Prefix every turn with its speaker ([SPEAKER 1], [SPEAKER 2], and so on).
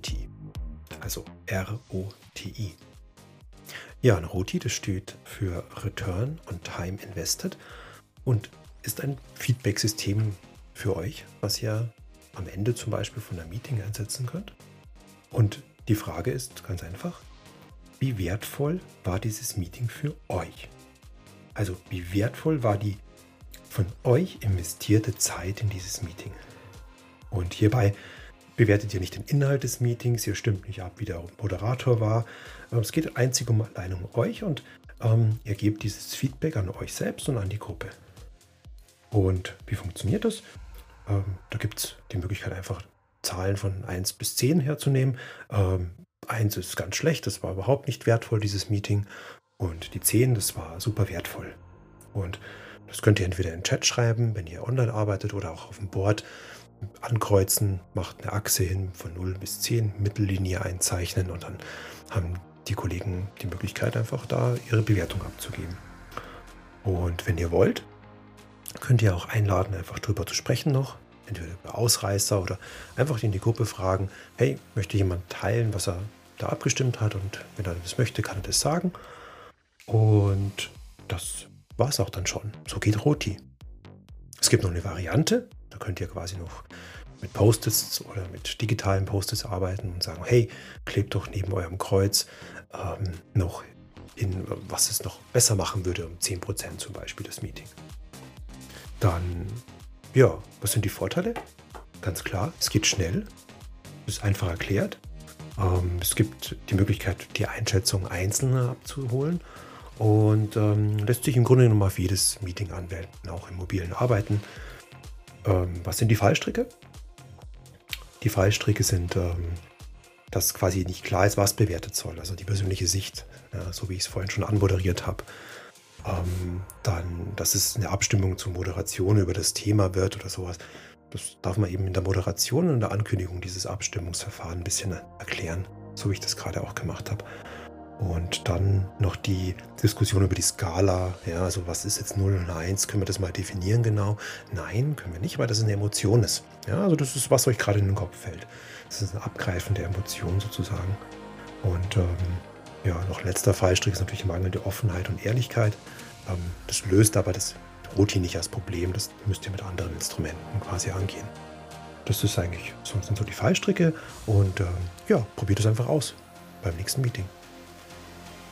[SPEAKER 1] ROTI? Also R-O-T-I. Ja, ein ROTI, das steht für Return on Time Invested und ist ein Feedback-System für euch, was ihr am Ende zum Beispiel von einem Meeting einsetzen könnt. Und die Frage ist ganz einfach, wie wertvoll war dieses Meeting für euch? Also wie wertvoll war die von euch investierte Zeit in dieses Meeting? Und hierbei bewertet ihr nicht den Inhalt des Meetings, ihr stimmt nicht ab, wie der Moderator war. Ähm, es geht einzig und allein um euch und ähm, ihr gebt dieses Feedback an euch selbst und an die Gruppe. Und wie funktioniert das? Ähm, da gibt es die Möglichkeit, einfach Zahlen von 1 bis 10 herzunehmen. Ähm, 1 ist ganz schlecht, das war überhaupt nicht wertvoll, dieses Meeting. Und die 10, das war super wertvoll. Und das könnt ihr entweder in den Chat schreiben, wenn ihr online arbeitet, oder auch auf dem Board ankreuzen, macht eine Achse hin von 0 bis 10, Mittellinie einzeichnen und dann haben die Kollegen die Möglichkeit, einfach da ihre Bewertung abzugeben. Und wenn ihr wollt, könnt ihr auch einladen, einfach drüber zu sprechen noch, entweder über Ausreißer oder einfach in die Gruppe fragen, hey, möchte jemand teilen, was er da abgestimmt hat und wenn er das möchte, kann er das sagen. Und das war es auch dann schon. So geht Roti. Es gibt noch eine Variante, könnt ihr quasi noch mit Post-its oder mit digitalen Post-its arbeiten und sagen, hey, klebt doch neben eurem Kreuz ähm, noch in, was es noch besser machen würde, um 10% zum Beispiel das Meeting. Dann, ja, was sind die Vorteile? Ganz klar, es geht schnell, ist einfach erklärt. Ähm, es gibt die Möglichkeit, die Einschätzung einzelner abzuholen und ähm, lässt sich im Grunde genommen auf jedes Meeting anwenden, auch im mobilen Arbeiten. Ähm, was sind die Fallstricke? Die Fallstricke sind, ähm, dass quasi nicht klar ist, was bewertet soll, also die persönliche Sicht, ja, so wie ich es vorhin schon anmoderiert habe. Ähm, dann, dass es eine Abstimmung zur Moderation über das Thema wird oder sowas. Das darf man eben in der Moderation und in der Ankündigung dieses Abstimmungsverfahrens ein bisschen erklären, so wie ich das gerade auch gemacht habe. Und dann noch die Diskussion über die Skala. Ja, also was ist jetzt 0 und 1? Können wir das mal definieren genau? Nein, können wir nicht, weil das eine Emotion ist. Ja, also das ist, was euch gerade in den Kopf fällt. Das ist ein Abgreifen der Emotion sozusagen. Und ähm, ja, noch letzter Fallstrick ist natürlich mangelnde Offenheit und Ehrlichkeit. Ähm, das löst aber das Routine nicht als Problem. Das müsst ihr mit anderen Instrumenten quasi angehen. Das ist eigentlich, sonst so die Fallstricke. Und ähm, ja, probiert es einfach aus beim nächsten Meeting.